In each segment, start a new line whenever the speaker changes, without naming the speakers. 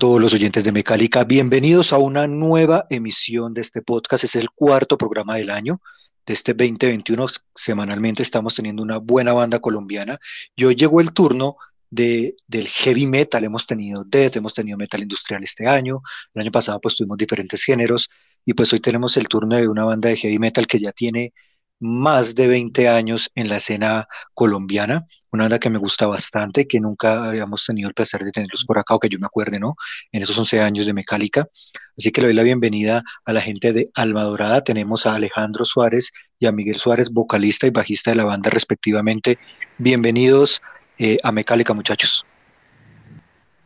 Todos los oyentes de Mecálica, bienvenidos a una nueva emisión de este podcast. Es el cuarto programa del año de este 2021. Semanalmente estamos teniendo una buena banda colombiana y hoy llegó el turno de, del heavy metal. Hemos tenido death, hemos tenido metal industrial este año. El año pasado pues tuvimos diferentes géneros y pues hoy tenemos el turno de una banda de heavy metal que ya tiene más de 20 años en la escena colombiana, una banda que me gusta bastante, que nunca habíamos tenido el placer de tenerlos por acá, o que yo me acuerde, ¿no? En esos 11 años de Mecálica. Así que le doy la bienvenida a la gente de Alma Dorada. Tenemos a Alejandro Suárez y a Miguel Suárez, vocalista y bajista de la banda respectivamente. Bienvenidos eh, a Mecálica, muchachos.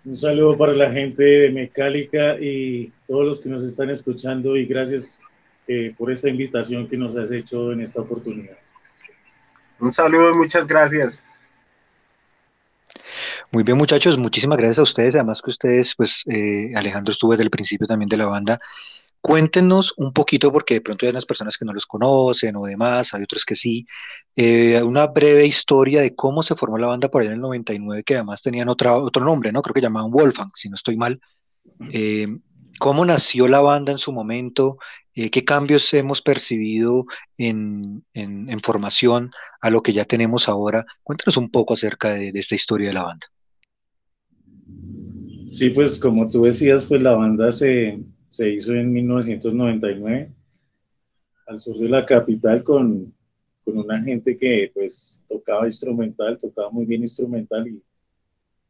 Un saludo para la gente de Mecálica y todos los que nos están escuchando y gracias eh, por esta invitación que nos has hecho en esta oportunidad.
Un saludo, muchas gracias.
Muy bien, muchachos, muchísimas gracias a ustedes. Además que ustedes, pues, eh, Alejandro estuvo desde el principio también de la banda. Cuéntenos un poquito, porque de pronto hay unas personas que no los conocen o demás, hay otros que sí. eh, una breve historia de cómo se formó la banda por allá en el 99, que además tenían otra, otro nombre, ¿no? Creo que llamaban Wolfgang, si no estoy mal. Eh, ¿Cómo nació la banda en su momento? Eh, ¿Qué cambios hemos percibido en, en- en formación a lo que ya tenemos ahora? Cuéntanos un poco acerca de, de esta historia de la banda.
Sí, pues como tú decías, pues la banda se, se hizo en 1999 al sur de la capital con, con una gente que pues tocaba instrumental, tocaba muy bien instrumental y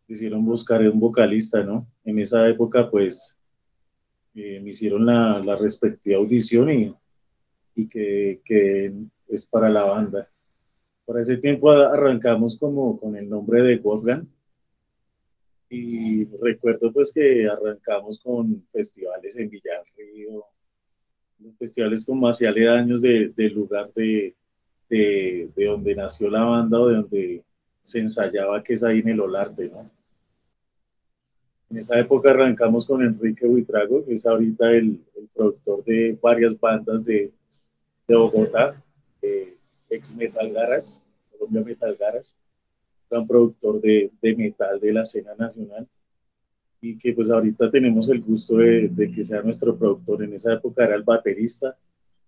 quisieron buscar un vocalista, ¿no? En esa época pues eh, me hicieron la, la respectiva audición y, y que, que es para la banda. Para ese tiempo arrancamos como con el nombre de Wolfgang y recuerdo pues que arrancamos con festivales en Villarrío, festivales como hacia aledaños de, del lugar de, de, de donde nació la banda o de donde se ensayaba, que es ahí en el Olarte, ¿no? En esa época arrancamos con Enrique Buitrago, que es ahorita el, el productor de varias bandas de, de Bogotá, eh, ex Metal Garage, Colombia Metal Garage, gran productor de, de metal de la escena nacional y que pues ahorita tenemos el gusto de, de que sea nuestro productor. En esa época era el baterista,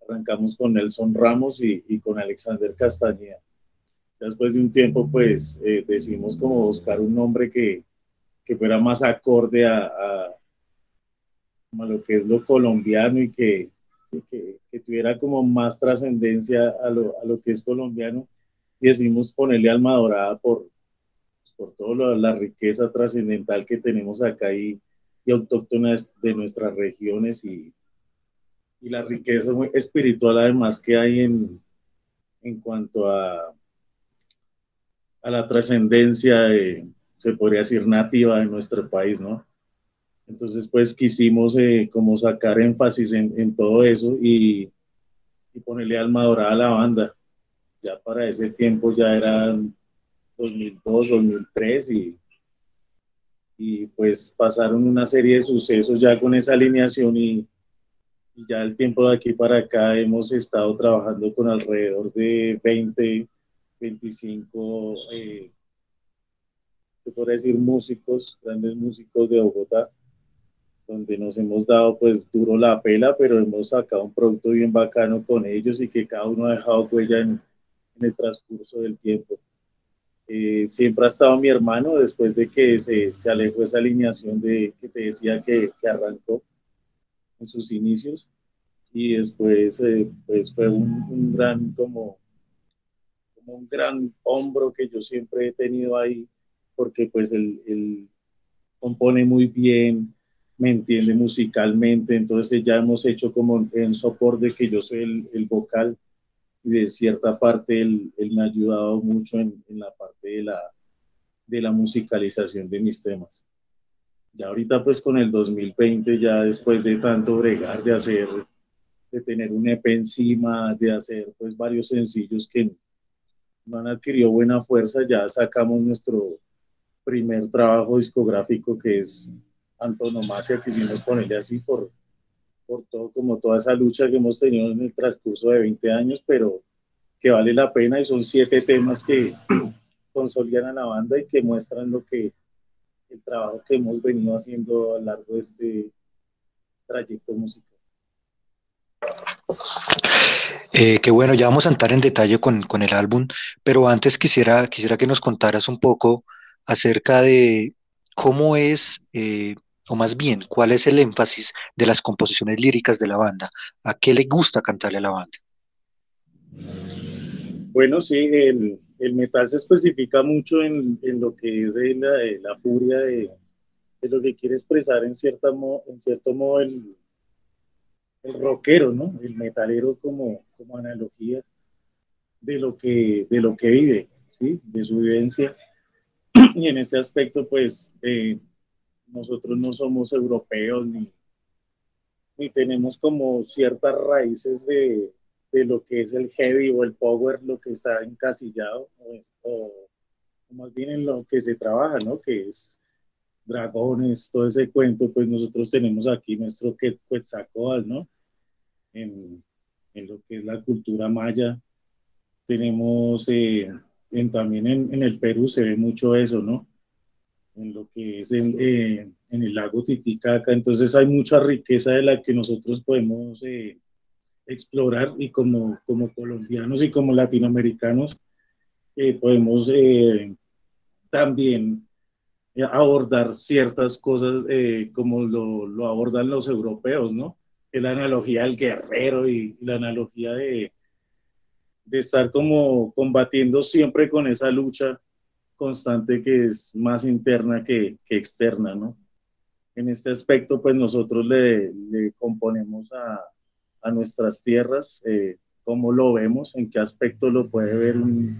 arrancamos con Nelson Ramos y, y con Alexander Castañeda. Después de un tiempo pues eh, decidimos como buscar un nombre que, que fuera más acorde a, lo que es lo colombiano y que, que, tuviera como más trascendencia a lo, a lo que es colombiano y decidimos ponerle alma dorada por, pues, por toda la riqueza trascendental que tenemos acá y, y autóctona de nuestras regiones y, y la riqueza espiritual además que hay en, en cuanto a, a la trascendencia, de, se podría decir, nativa de nuestro país, ¿no? Entonces, pues quisimos eh, como sacar énfasis en, todo eso y, y, ponerle alma dorada a la banda. Ya para ese tiempo ya eran 2002, 2003 y, y pues pasaron una serie de sucesos ya con esa alineación y, ya el tiempo de aquí para acá hemos estado trabajando con alrededor de 20, 25, eh, se podría decir músicos, grandes músicos de Bogotá, donde nos hemos dado pues duro la pela, pero hemos sacado un producto bien bacano con ellos y que cada uno ha dejado huella en, en el transcurso del tiempo. Eh, siempre ha estado mi hermano después de que se, se alejó esa alineación de que te decía que, que arrancó en sus inicios y después eh, pues fue un, un, gran como, como un gran hombro que yo siempre he tenido ahí porque pues él, él compone muy bien me entiende musicalmente, entonces ya hemos hecho como en soporte que yo soy el, el vocal y de cierta parte él, él me ha ayudado mucho en, en, la parte de la, de la musicalización de mis temas. Ya ahorita pues con el 2020, ya después de tanto bregar, de hacer, de tener un EP encima, de hacer pues varios sencillos que no han adquirido buena fuerza, ya sacamos nuestro primer trabajo discográfico que es antonomasia, quisimos ponerle así por, por todo, como toda esa lucha que hemos tenido en el transcurso de 20 años, pero que vale la pena y son siete temas que consolidan a la banda y que muestran lo que el trabajo que hemos venido haciendo a lo largo de este trayecto musical.
Eh, que bueno, ya vamos a entrar en detalle con, con, el álbum, pero antes quisiera, quisiera que nos contaras un poco acerca de cómo es eh, o más bien, cuál es el énfasis de las composiciones líricas de la banda, a qué le gusta cantarle a la banda.
Bueno, sí, el, el metal se especifica mucho en, lo que es la, la furia de, de, lo que quiere expresar en, cierta en cierto modo el, el rockero, ¿no? El metalero como, como analogía de lo que, de lo que vive, ¿sí? De su vivencia. Y en este aspecto, pues, eh, nosotros no somos europeos ni, tenemos como ciertas raíces de, de, lo que es el heavy o el power, lo que está encasillado, o, o, más bien en lo que se trabaja, ¿no? Que es dragones, todo ese cuento, pues nosotros tenemos aquí nuestro Quetzalcóatl, ¿no? En, en, lo que es la cultura maya. Tenemos eh, en, también en, en el Perú se ve mucho eso, ¿no? en lo que es eh, en, el lago Titicaca. Entonces hay mucha riqueza de la que nosotros podemos eh, explorar y como, como colombianos y como latinoamericanos eh, podemos también abordar ciertas cosas como lo, lo, abordan los europeos, ¿no? La analogía del guerrero y la analogía de, de estar como combatiendo siempre con esa lucha constante que es más interna que, que externa, ¿no? En este aspecto, pues nosotros le, le componemos a, a, nuestras tierras, eh, cómo lo vemos, en qué aspecto lo puede ver un,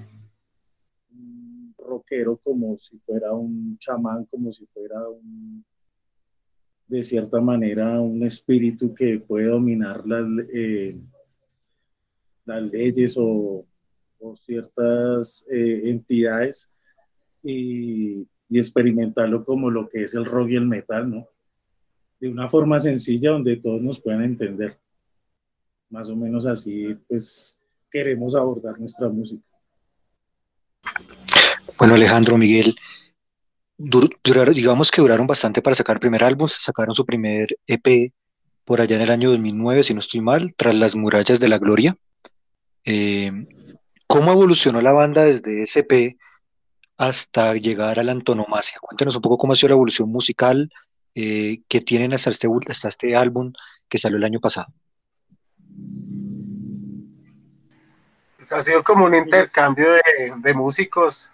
un, rockero como si fuera un chamán, como si fuera un, de cierta manera, un espíritu que puede dominar las, eh, las leyes o, o ciertas eh, entidades y, experimentarlo como lo que es el rock y el metal, ¿no? De una forma sencilla donde todos nos puedan entender. Más o menos así, pues, queremos abordar nuestra música.
Bueno, Alejandro, Miguel, dur duraron, digamos que duraron bastante para sacar primer álbum, sacaron su primer EP por allá en el año 2009, si no estoy mal, tras las murallas de la gloria. Eh, ¿Cómo evolucionó la banda desde EP hasta llegar a la antonomasia. Cuéntenos un poco cómo ha sido la evolución musical eh, que tienen hasta este, hasta este álbum que salió el año pasado.
Pues ha sido como un intercambio de, de músicos.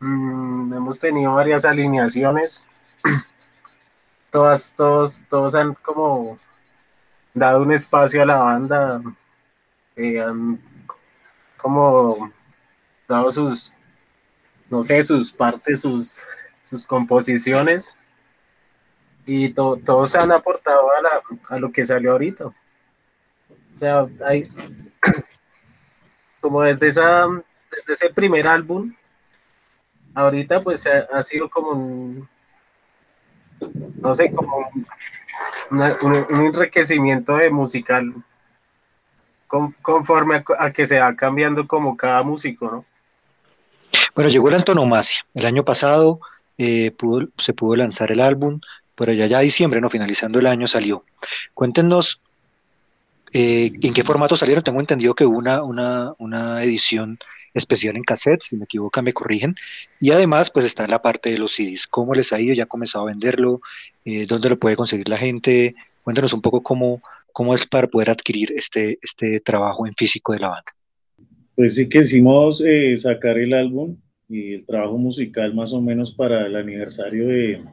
Mm, hemos tenido varias alineaciones. Todas, todos, todos han como dado un espacio a la banda. Eh, han como dado sus, no sé, sus partes, sus, sus composiciones y to, todos se han aportado a, la, a, lo que salió ahorita. O sea, hay como desde, esa, desde ese primer álbum, ahorita pues ha, sido como un, no sé, como un, un, enriquecimiento de musical con, conforme a, que se va cambiando como cada músico, ¿no?
Bueno, llegó la antonomasia. El año pasado eh, se pudo lanzar el álbum, pero ya ya diciembre, no, finalizando el año salió. Cuéntenos eh, en qué formato salieron. Tengo entendido que hubo una, una, una, edición especial en cassette, si me equivoco me corrigen. Y además, pues está en la parte de los CDs. ¿Cómo les ha ido? ¿Ya ha comenzado a venderlo? Eh, ¿Dónde lo puede conseguir la gente? Cuéntenos un poco cómo, cómo es para poder adquirir este, este trabajo en físico de la banda.
Pues sí quisimos eh, sacar el álbum y el trabajo musical más o menos para el aniversario de,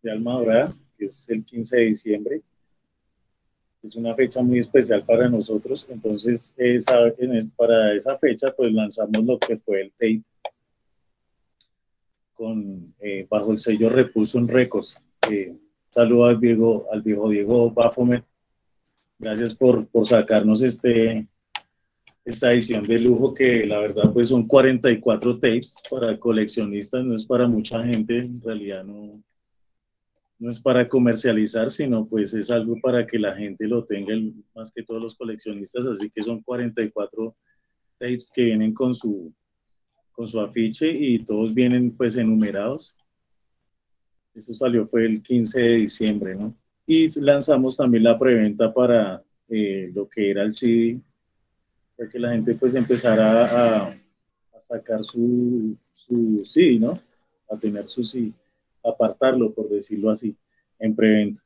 de Alma Dorada, que es el 15 de diciembre. Es una fecha muy especial para nosotros, entonces esa, para esa fecha pues lanzamos lo que fue el tape con, eh, bajo el sello Repulsion Records. Eh, saludo al viejo, al viejo Diego Baphomet. Gracias por, por sacarnos este, esta edición de lujo que la verdad pues son 44 tapes para coleccionistas, no es para mucha gente, en realidad no, no es para comercializar, sino pues es algo para que la gente lo tenga, más que todos los coleccionistas, así que son 44 tapes que vienen con su, con su afiche y todos vienen pues enumerados. Esto salió fue el 15 de diciembre, ¿no? Y lanzamos también la preventa para eh, lo que era el CD, para que la gente pues empezara a, sacar su, su CD, ¿no? A tener su CD apartarlo, por decirlo así, en preventa.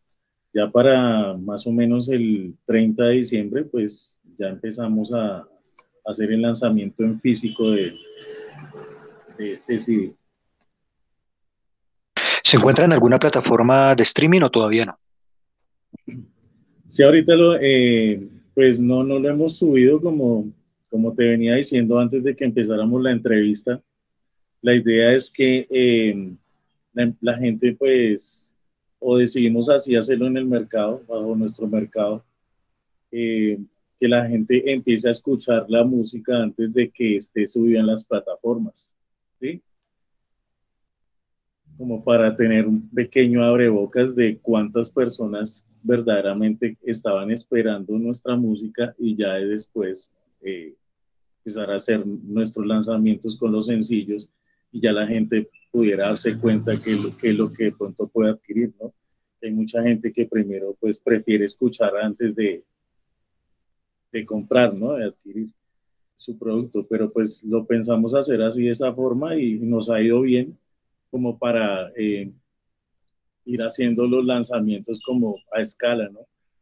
Ya para más o menos el 30 de diciembre, pues ya empezamos a, hacer el lanzamiento en físico de, este CD.
¿Se encuentra en alguna plataforma de streaming o todavía no?
Sí, ahorita lo, eh, pues no, no lo hemos subido como, como te venía diciendo antes de que empezáramos la entrevista. La idea es que eh, la, gente pues o decidimos así hacerlo en el mercado, bajo nuestro mercado, eh, que la gente empiece a escuchar la música antes de que esté subida en las plataformas, ¿sí? Como para tener un pequeño abrebocas de cuántas personas verdaderamente estaban esperando nuestra música y ya después eh, empezar a hacer nuestros lanzamientos con los sencillos y ya la gente pudiera darse cuenta que lo que, lo que de pronto puede adquirir, ¿no? Hay mucha gente que primero pues prefiere escuchar antes de, de comprar, ¿no? De adquirir su producto, pero pues lo pensamos hacer así de esa forma y nos ha ido bien como para eh, ir haciendo los lanzamientos como a escala, ¿no?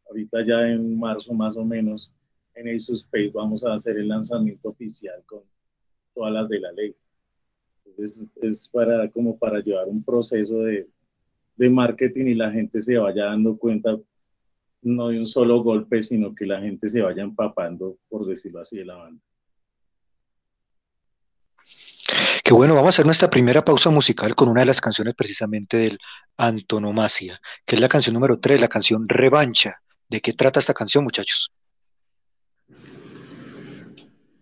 Ahorita ya en marzo más o menos en Ace Space vamos a hacer el lanzamiento oficial con todas las de la ley. Entonces es para, como para llevar un proceso de, de marketing y la gente se vaya dando cuenta no de un solo golpe, sino que la gente se vaya empapando, por decirlo así, de la banda.
Bueno, vamos a hacer nuestra primera pausa musical con una de las canciones precisamente del Antonomasia, que es la canción número 3, la canción Revancha. ¿De qué trata esta canción, muchachos?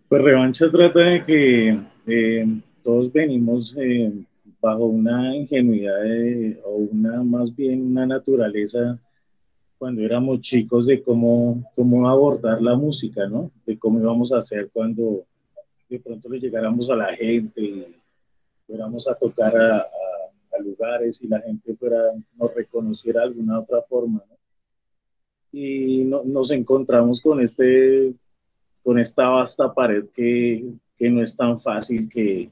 Pues Revancha trata de que eh, todos venimos eh, bajo una ingenuidad o una más bien una naturaleza cuando éramos chicos de cómo, cómo abordar la música, ¿no? De cómo íbamos a hacer cuando de pronto le llegáramos a la gente fuéramos a tocar a, lugares y la gente fuera, nos reconociera de alguna otra forma, ¿no? Y nos encontramos con, este, con esta vasta pared que, que no es tan fácil que,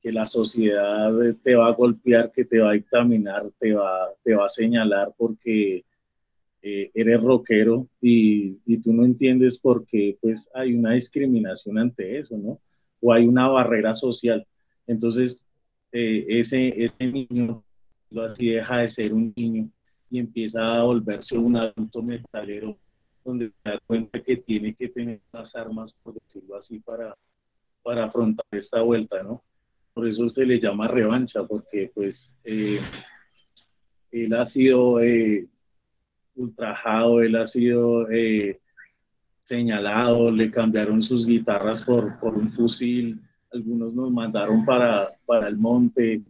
que la sociedad te va a golpear, que te va a dictaminar, te va, te va a señalar porque eh, eres rockero y, y, tú no entiendes por qué pues hay una discriminación ante eso, ¿no? O hay una barrera social. Entonces, eh, ese, ese niño lo así deja de ser un niño y empieza a volverse un adulto metalero donde se da cuenta que tiene que tener las armas, por decirlo así, para, para afrontar esta vuelta, ¿no? por eso se le llama revancha, porque pues eh, él ha sido eh, ultrajado, él ha sido señalado, le cambiaron sus guitarras por, por un fusil, algunos nos mandaron para, para el monte,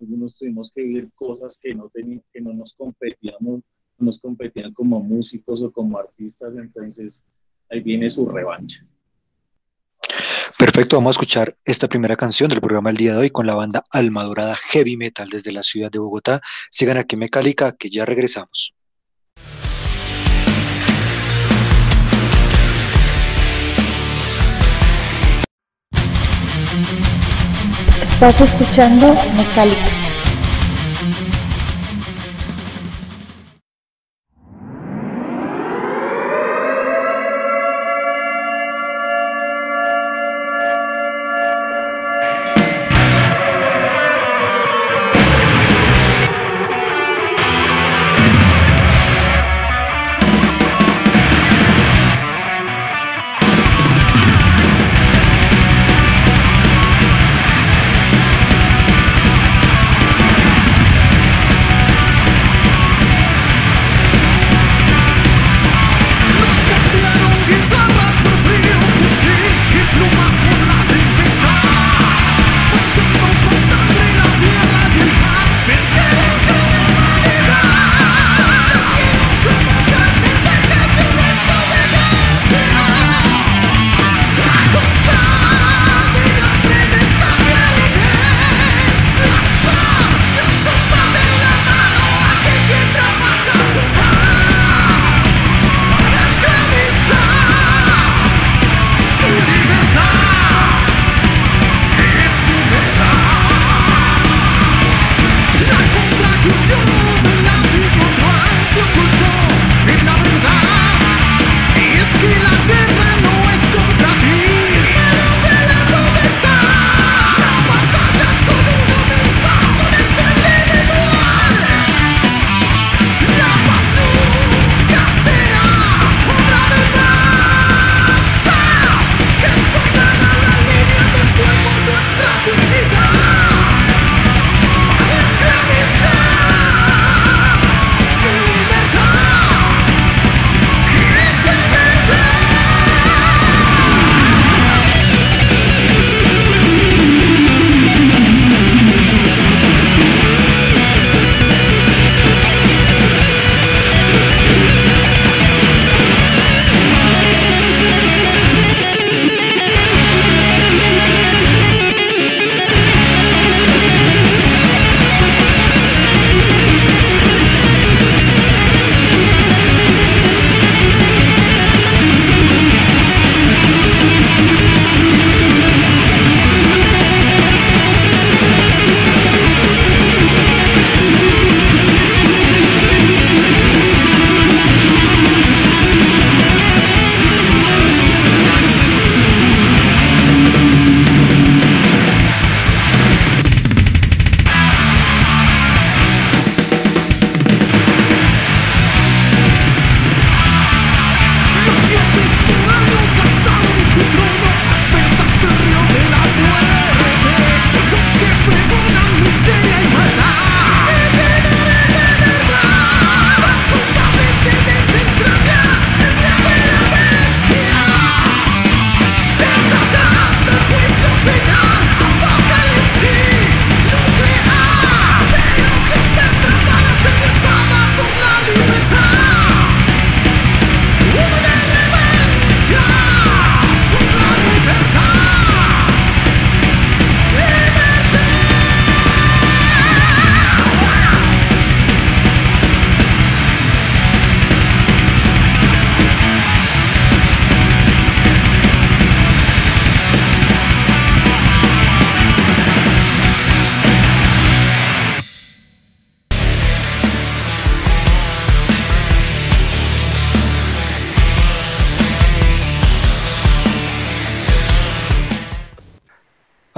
algunos tuvimos que vivir cosas que no, que no nos competíamos, nos competían como músicos o como artistas, entonces ahí viene su revancha.
Perfecto, vamos a escuchar esta primera canción del programa el día de hoy con la banda Alma Dorada Heavy Metal desde la ciudad de Bogotá. Sigan aquí Mecálica, que ya regresamos.
Estás escuchando Mecálica.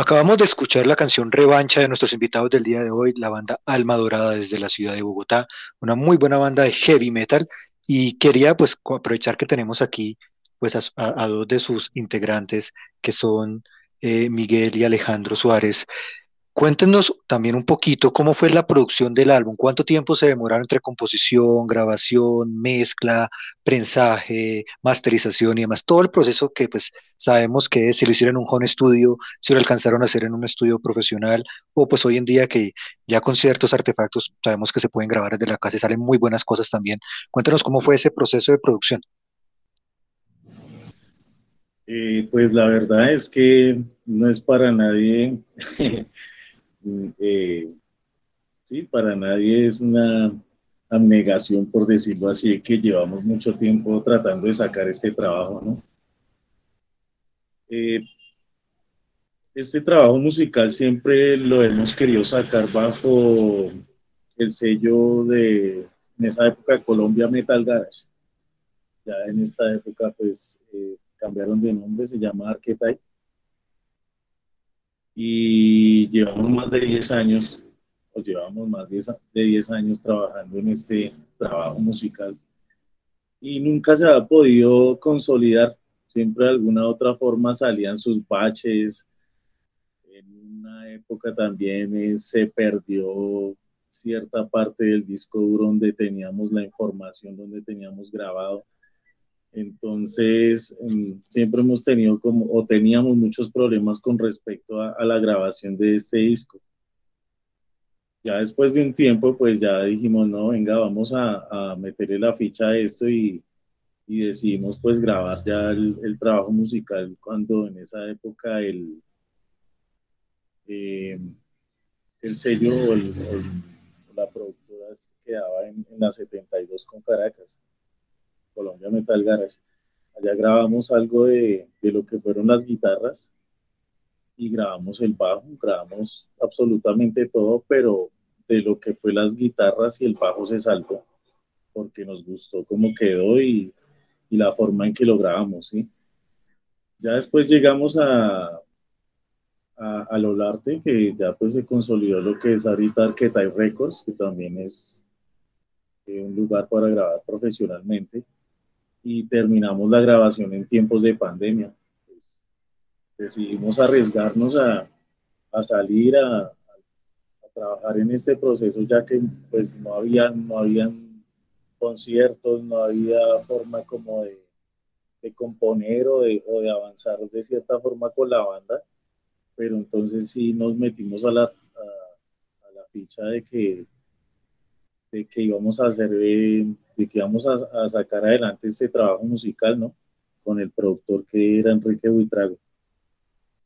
Acabamos de escuchar la canción Revancha de nuestros invitados del día de hoy, la banda Alma Dorada desde la ciudad de Bogotá, una muy buena banda de heavy metal y quería pues aprovechar que tenemos aquí pues a, dos de sus integrantes que son eh, Miguel y Alejandro Suárez. Cuéntenos también un poquito cómo fue la producción del álbum, cuánto tiempo se demoraron entre composición, grabación, mezcla, prensaje, masterización y demás, todo el proceso que pues sabemos que si lo hicieron en un home studio, si lo alcanzaron a hacer en un estudio profesional o pues hoy en día que ya con ciertos artefactos sabemos que se pueden grabar desde la casa y salen muy buenas cosas también. Cuéntenos cómo fue ese proceso de producción.
Eh, pues la verdad es que no es para nadie eh, sí, para nadie es una abnegación, por decirlo así, que llevamos mucho tiempo tratando de sacar este trabajo. Eh, este trabajo musical siempre lo hemos querido sacar bajo el sello de, en esa época, Colombia Metal Garage. Ya en esta época, pues, eh, cambiaron de nombre, se llama Archetype y llevamos más de 10 años, o llevamos más de 10 años trabajando en este trabajo musical y nunca se ha podido consolidar. Siempre de alguna otra forma salían sus baches. En una época también eh, se perdió cierta parte del disco duro donde teníamos la información, donde teníamos grabado entonces, em, siempre hemos tenido como, o teníamos muchos problemas con respecto a, la grabación de este disco. Ya después de un tiempo, pues ya dijimos, no, venga, vamos a, meterle la ficha a esto y, decidimos pues grabar ya el, trabajo musical cuando en esa época el, em, el sello o, la productora quedaba en, en la 72 con Caracas. Colombia Metal Garage. Allá grabamos algo de, de lo que fueron las guitarras y grabamos el bajo, grabamos absolutamente todo, pero de lo que fue las guitarras y el bajo se salvó porque nos gustó cómo quedó y, y la forma en que lo grabamos, ¿sí? Ya después llegamos a, a, a Lolarte, que ya pues se consolidó lo que es ahorita Archetype Records, que también es eh, un lugar para grabar profesionalmente y terminamos la grabación en tiempos de pandemia. Pues, decidimos arriesgarnos a, a salir a, a, trabajar en este proceso ya que pues no había no habían conciertos, no había forma como de, de componer o de, o de, avanzar de cierta forma con la banda, pero entonces sí nos metimos a la, a la ficha de que de que íbamos a hacer, eh, de que íbamos a, sacar adelante este trabajo musical, ¿no? Con el productor que era Enrique Buitrago.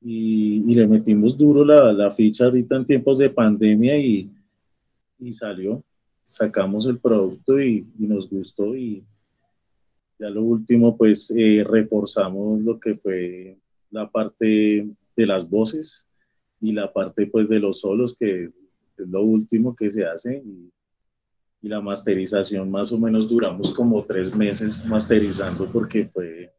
Y, y le metimos duro la, la, ficha ahorita en tiempos de pandemia y, y salió. Sacamos el producto y, y, nos gustó y ya lo último pues eh, reforzamos lo que fue la parte de las voces y la parte pues de los solos que es lo último que se hace y, y la masterización más o menos duramos como tres meses masterizando porque fue,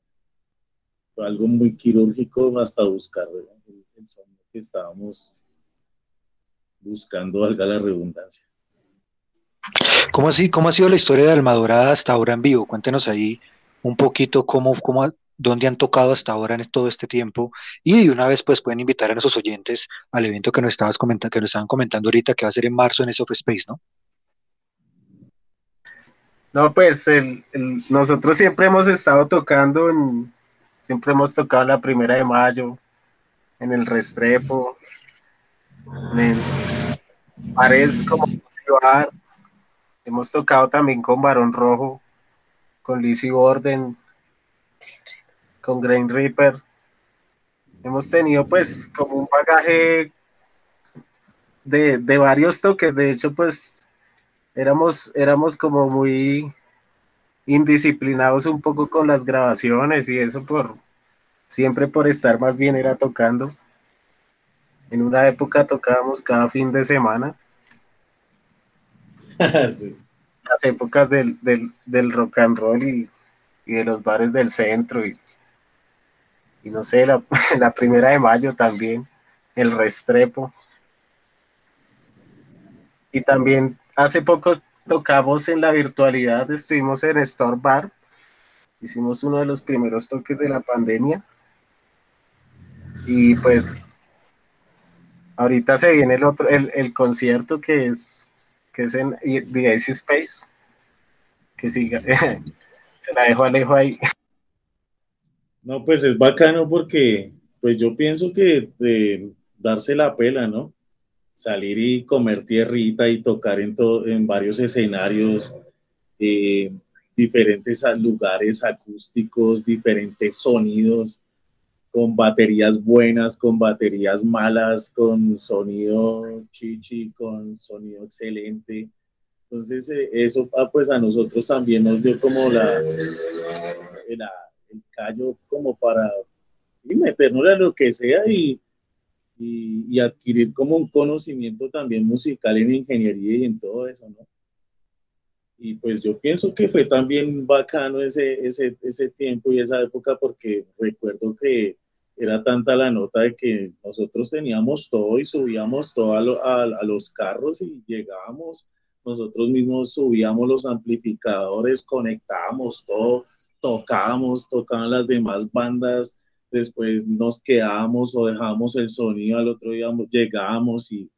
algo muy quirúrgico hasta buscar el, sonido que estábamos buscando, valga la redundancia.
¿Cómo así? ¿Cómo ha sido la historia de Almadorada hasta ahora en vivo? Cuéntenos ahí un poquito cómo, cómo, dónde han tocado hasta ahora en todo este tiempo y de una vez pues pueden invitar a nuestros oyentes al evento que nos estabas comentando, que nos estaban comentando ahorita que va a ser en marzo en ese Space, ¿no?
No, pues el, nosotros siempre hemos estado tocando, en, siempre hemos tocado la primera de mayo, en el Restrepo, en Pares como Ciudad. Hemos tocado también con Barón Rojo, con Lizzie Borden, con Grain Reaper. Hemos tenido pues como un bagaje de, de varios toques. De hecho, pues éramos, éramos como muy indisciplinados un poco con las grabaciones y eso por siempre por estar más bien era tocando. En una época tocábamos cada fin de semana. Las épocas del, rock and roll y, de los bares del centro y, y no sé, la, la, primera de mayo también. El Restrepo. Y también hace poco tocamos en la virtualidad, estuvimos en Store Bar, hicimos uno de los primeros toques de la pandemia. Y pues ahorita se viene el otro, el, concierto que es, que es en The Ice Space. Que siga, se la dejo Alejo ahí.
No, pues es bacano porque pues yo pienso que de darse la pela, ¿no? Salir y comer tierrita y tocar en, en varios escenarios, eh, diferentes lugares acústicos, diferentes sonidos, con baterías buenas, con baterías malas, con sonido chichi, con sonido excelente. Entonces, eh, eso ah, pues a nosotros también nos dio como la, el callo como para meternos a lo que sea y, y, adquirir como un conocimiento también musical en ingeniería y en todo eso, ¿no? Y pues yo pienso que fue también bacano ese, ese, ese tiempo y esa época porque recuerdo que era tanta la nota de que nosotros teníamos todo y subíamos todo a, a, los carros y llegábamos, nosotros mismos subíamos los amplificadores, conectábamos todo, tocábamos, tocaban las demás bandas, después nos quedábamos o dejábamos el sonido, al otro día llegábamos y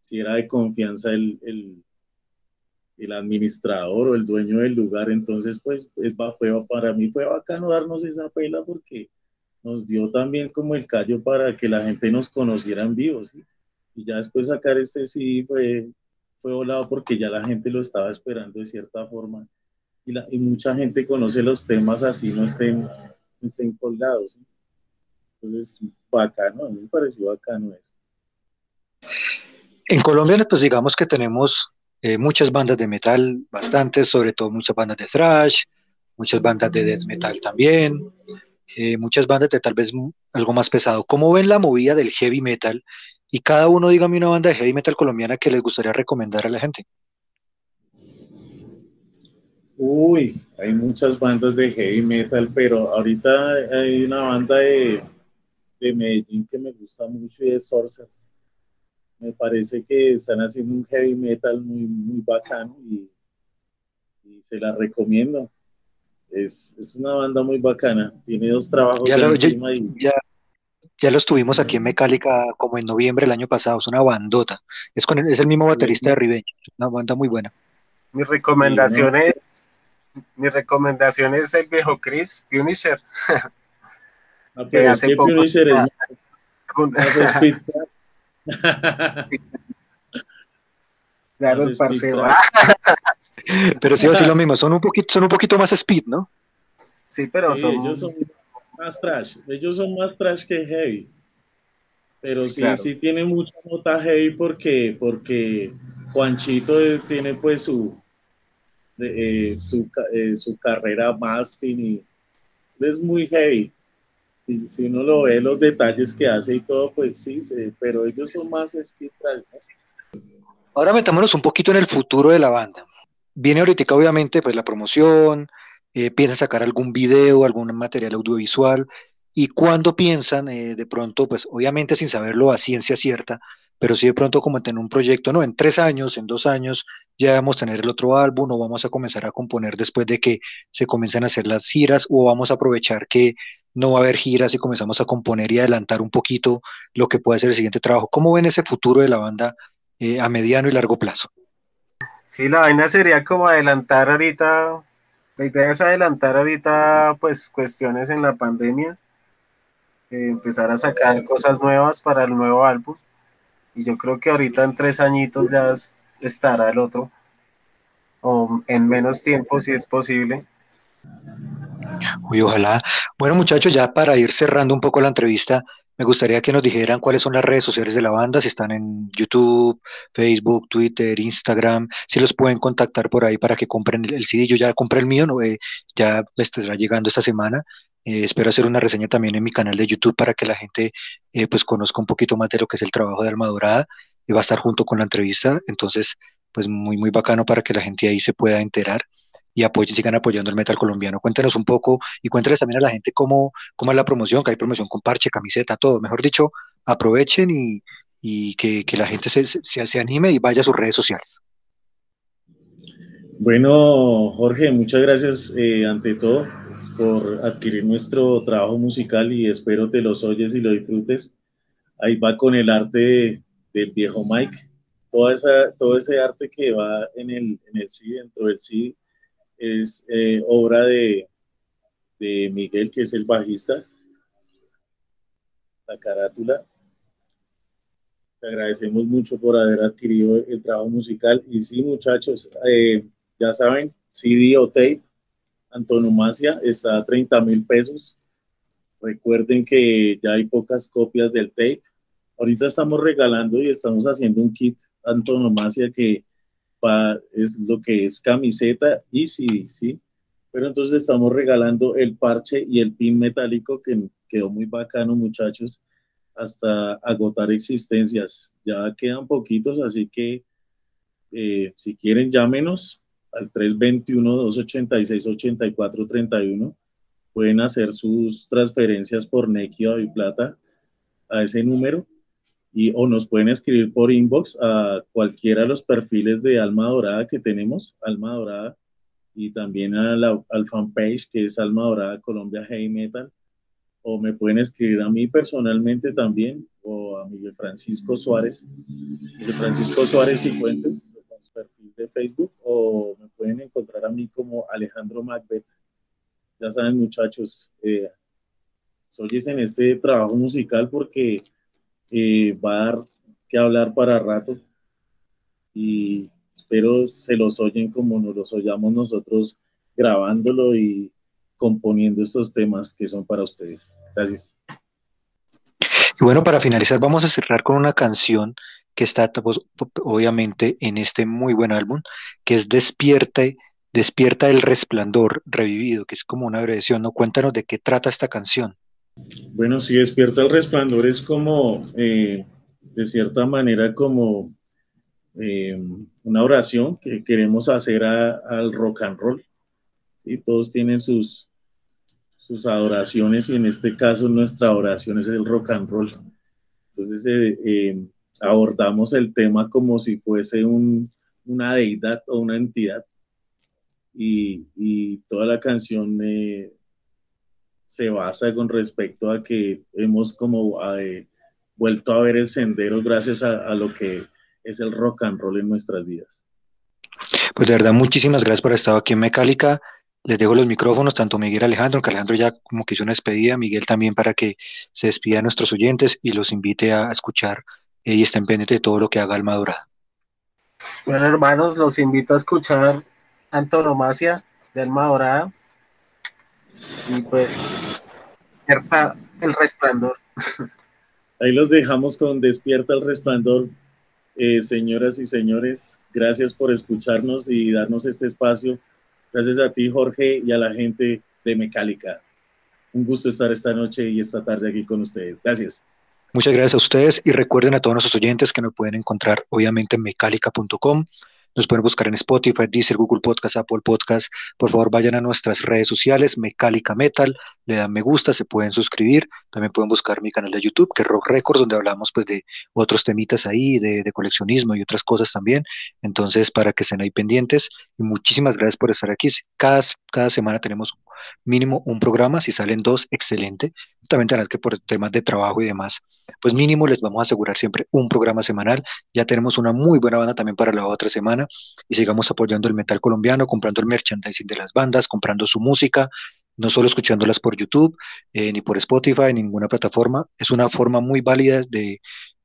si era de confianza el, el, administrador o el dueño del lugar, entonces pues, fue, para mí fue bacano darnos esa pela porque nos dio también como el callo para que la gente nos conociera en vivo, Y ya después sacar este sí fue, fue volado porque ya la gente lo estaba esperando de cierta forma. Y, mucha gente conoce los temas así, no estén, estén colgados. Entonces, bacano, a mí me pareció bacano eso.
En Colombia, pues digamos que tenemos eh, muchas bandas de metal, bastantes, sobre todo muchas bandas de thrash, muchas bandas de death metal también. Eh, muchas bandas de tal vez algo más pesado. ¿Cómo ven la movida del heavy metal? Y cada uno dígame una banda de heavy metal colombiana que les gustaría recomendar a la gente.
Uy, hay muchas bandas de heavy metal, pero ahorita hay una banda de, de Medellín que me gusta mucho y es Sorsas. Me parece que están haciendo un heavy metal muy, muy bacano y, y se la recomiendo es, es, una banda muy bacana. Tiene dos trabajos
ya, lo, ya, ya, los tuvimos aquí en Mecálica como en noviembre del año pasado. Es una bandota. Es, con el, es el mismo baterista de Ribeño. Una banda muy buena.
Mi recomendación es mi recomendación es el viejo Chris Punisher.
Ah, pero hace es poco Punisher es
Claro, el parcero.
Pero sí, así lo mismo, son un poquito, son un poquito más speed, ¿no?
Sí, pero
son... ellos son más trash, ellos son más trash que heavy. Pero sí, sí, tiene mucha nota heavy porque, porque Juanchito tiene pues su, eh, su, eh, su, carrera Mastin y es muy heavy. Si, si, uno lo ve los detalles que hace y todo, pues sí, pero ellos son más speed trash.
Ahora metámonos un poquito en el futuro de la banda viene ahorita obviamente pues la promoción, eh, piensan sacar algún video, algún material audiovisual, y cuando piensan eh, de pronto, pues obviamente sin saberlo a ciencia cierta, pero sí de pronto como tener un proyecto, no, en tres años, en dos años, ya vamos a tener el otro álbum o vamos a comenzar a componer después de que se comiencen a hacer las giras o vamos a aprovechar que no va a haber giras y comenzamos a componer y adelantar un poquito lo que puede ser el siguiente trabajo. ¿Cómo ven ese futuro de la banda eh, a mediano y largo plazo?
Sí, la vaina sería como adelantar ahorita, la idea es adelantar ahorita pues cuestiones en la pandemia, eh, empezar a sacar cosas nuevas para el nuevo álbum. Y yo creo que ahorita en tres añitos ya estará el otro, o en menos tiempo si es posible.
Uy, ojalá. Bueno, muchachos, ya para ir cerrando un poco la entrevista, me gustaría que nos dijeran cuáles son las redes sociales de la banda, si están en YouTube, Facebook, Twitter, Instagram, si los pueden contactar por ahí para que compren el, CD. Yo ya compré el mío, ¿no? Eh, ya estará llegando esta semana. Eh, espero hacer una reseña también en mi canal de YouTube para que la gente eh, pues conozca un poquito más de lo que es el trabajo de Alma Dorada y va a estar junto con la entrevista. Entonces, pues muy, muy bacano para que la gente ahí se pueda enterar y apoyen, sigan apoyando el metal colombiano. Cuéntenos un poco y cuéntenos también a la gente cómo, cómo es la promoción, que hay promoción con parche, camiseta, todo. Mejor dicho, aprovechen y, que, la gente se, se, anime y vaya a sus redes sociales.
Bueno, Jorge, muchas gracias eh, ante todo por adquirir nuestro trabajo musical y espero te los oyes y lo disfrutes. Ahí va con el arte del viejo Mike. Toda esa, todo ese arte que va en el, en el CD, dentro del CD, es eh, obra de, de Miguel, que es el bajista. La carátula. Te agradecemos mucho por haber adquirido el trabajo musical. Y sí, muchachos, eh, ya saben, CD o tape, antonomasia, está a 30 mil pesos. Recuerden que ya hay pocas copias del tape. Ahorita estamos regalando y estamos haciendo un kit antonomasia que es lo que es camiseta y CD, ¿sí? Pero entonces estamos regalando el parche y el pin metálico que quedó muy bacano, muchachos, hasta agotar existencias. Ya quedan poquitos, así que eh, si quieren, llámenos al 321-286-8431. Pueden hacer sus transferencias por Nequia y Plata a ese número y, o nos pueden escribir por inbox a cualquiera de los perfiles de Alma Dorada que tenemos, Alma Dorada, y también a la, al fanpage que es Alma Dorada Colombia Heavy Metal, o me pueden escribir a mí personalmente también, o a Miguel Francisco Suárez, Miguel Francisco Suárez y Fuentes, perfil de Facebook, o me pueden encontrar a mí como Alejandro Macbeth. Ya saben, muchachos, eh, soy en este trabajo musical porque eh, va a dar que hablar para rato y espero se los oyen como nos los oyamos nosotros grabándolo y componiendo estos temas que son para ustedes. Gracias.
Y bueno, para finalizar vamos a cerrar con una canción que está pues, obviamente en este muy buen álbum, que es Despierta, Despierta el Resplandor Revivido, que es como una abreviación, ¿no? Cuéntanos de qué trata esta canción.
Bueno, sí, Despierta el Resplandor es como, eh, de cierta manera, como eh, una oración que queremos hacer al rock and roll. ¿sí? Todos tienen sus, sus adoraciones y en este caso nuestra oración es el rock and roll. Entonces eh, abordamos el tema como si fuese una deidad o una entidad y, toda la canción se basa con respecto a que hemos como vuelto a ver el sendero gracias a lo que es el rock and roll en nuestras vidas.
Pues de verdad, muchísimas gracias por haber estado aquí en Mecálica. Les dejo los micrófonos, tanto Miguel Alejandro, que Alejandro ya como que hizo una despedida, Miguel también para que se despida a nuestros oyentes y los invite a escuchar eh, y estén pendientes de todo lo que haga Alma Dorada.
Bueno, hermanos, los invito a escuchar Antonomasia de Alma Dorada y pues el resplandor.
Ahí los dejamos con Despierta el resplandor eh, señoras y señores, gracias por escucharnos y darnos este espacio. Gracias a ti, Jorge, y a la gente de Mecálica. Un gusto estar esta noche y esta tarde aquí con ustedes. Gracias.
Muchas gracias a ustedes y recuerden a todos nuestros oyentes que nos pueden encontrar obviamente en mecálica.com nos pueden buscar en Spotify, Deezer, Google Podcast, Apple Podcast. Por favor, vayan a nuestras redes sociales, Mecálica Metal, le dan me gusta, se pueden suscribir. También pueden buscar mi canal de YouTube, que es Rock Records, donde hablamos pues de otros temitas ahí, de, coleccionismo y otras cosas también. Entonces, para que estén ahí pendientes. Y muchísimas gracias por estar aquí. Cada, cada semana tenemos mínimo un programa, si salen dos, excelente. También tendrás que por temas de trabajo y demás, pues mínimo les vamos a asegurar siempre un programa semanal. Ya tenemos una muy buena banda también para la otra semana y sigamos apoyando el metal colombiano, comprando el merchandising de las bandas, comprando su música, no solo escuchándolas por YouTube, eh, ni por Spotify, ni ninguna plataforma. Es una forma muy válida de,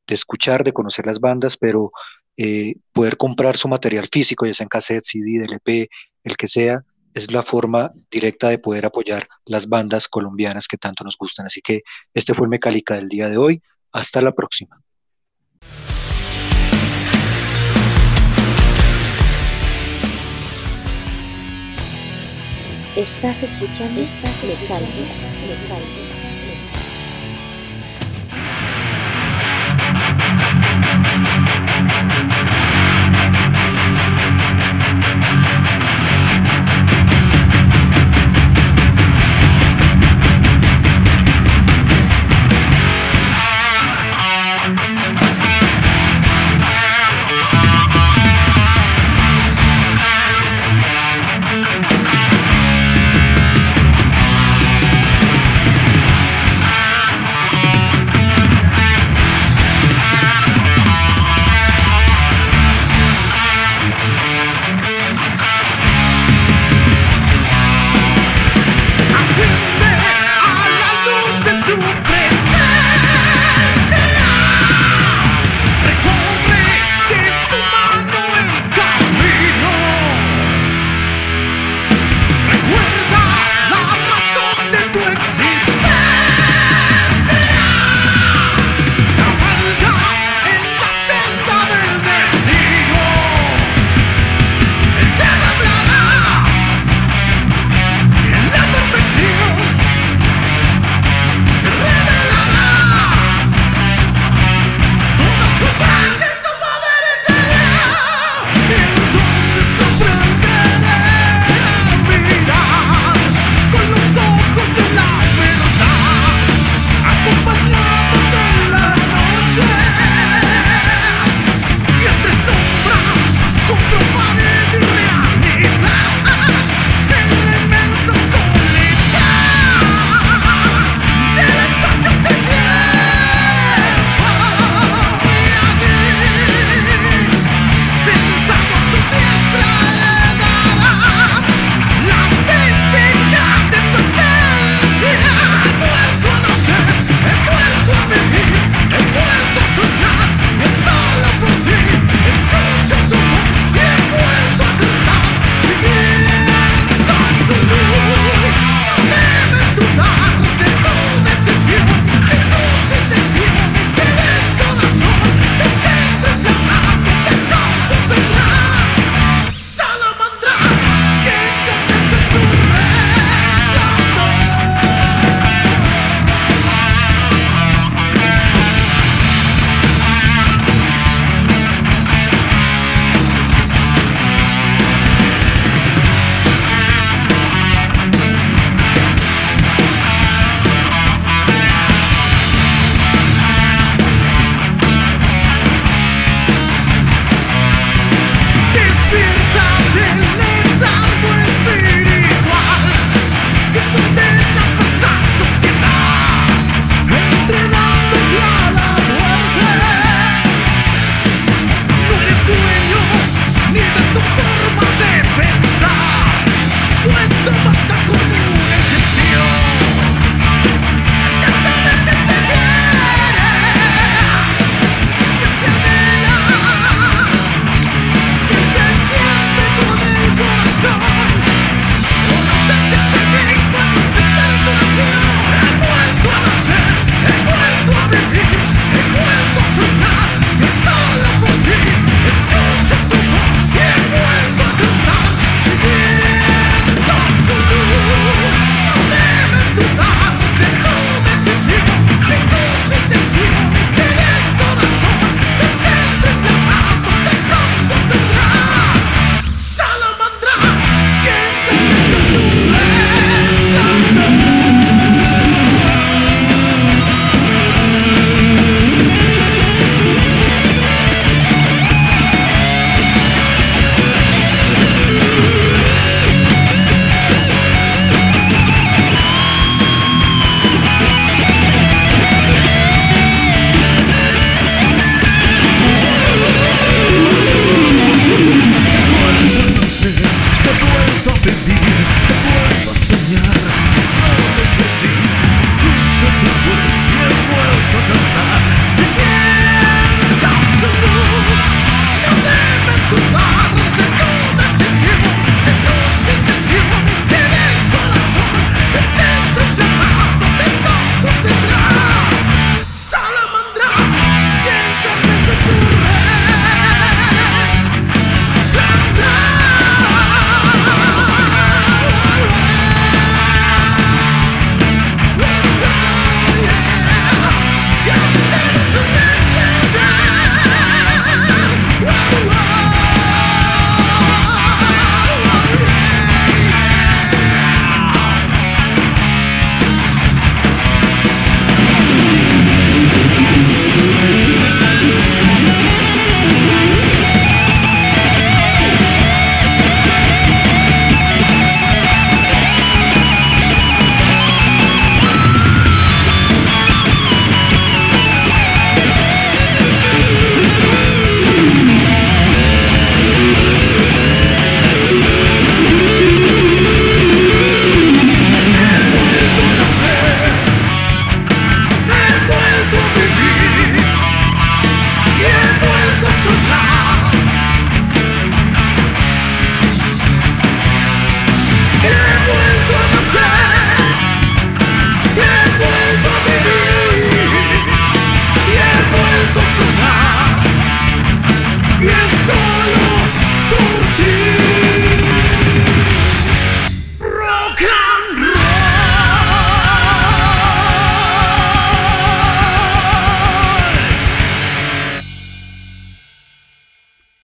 escuchar, de conocer las bandas, pero eh, poder comprar su material físico, ya sea en cassette, CD, DLP, el que sea, es la forma directa de poder apoyar las bandas colombianas que tanto nos gustan. Así que este fue el Mecálica del día de hoy. Hasta la próxima.
Estás escuchando esta Mecálica.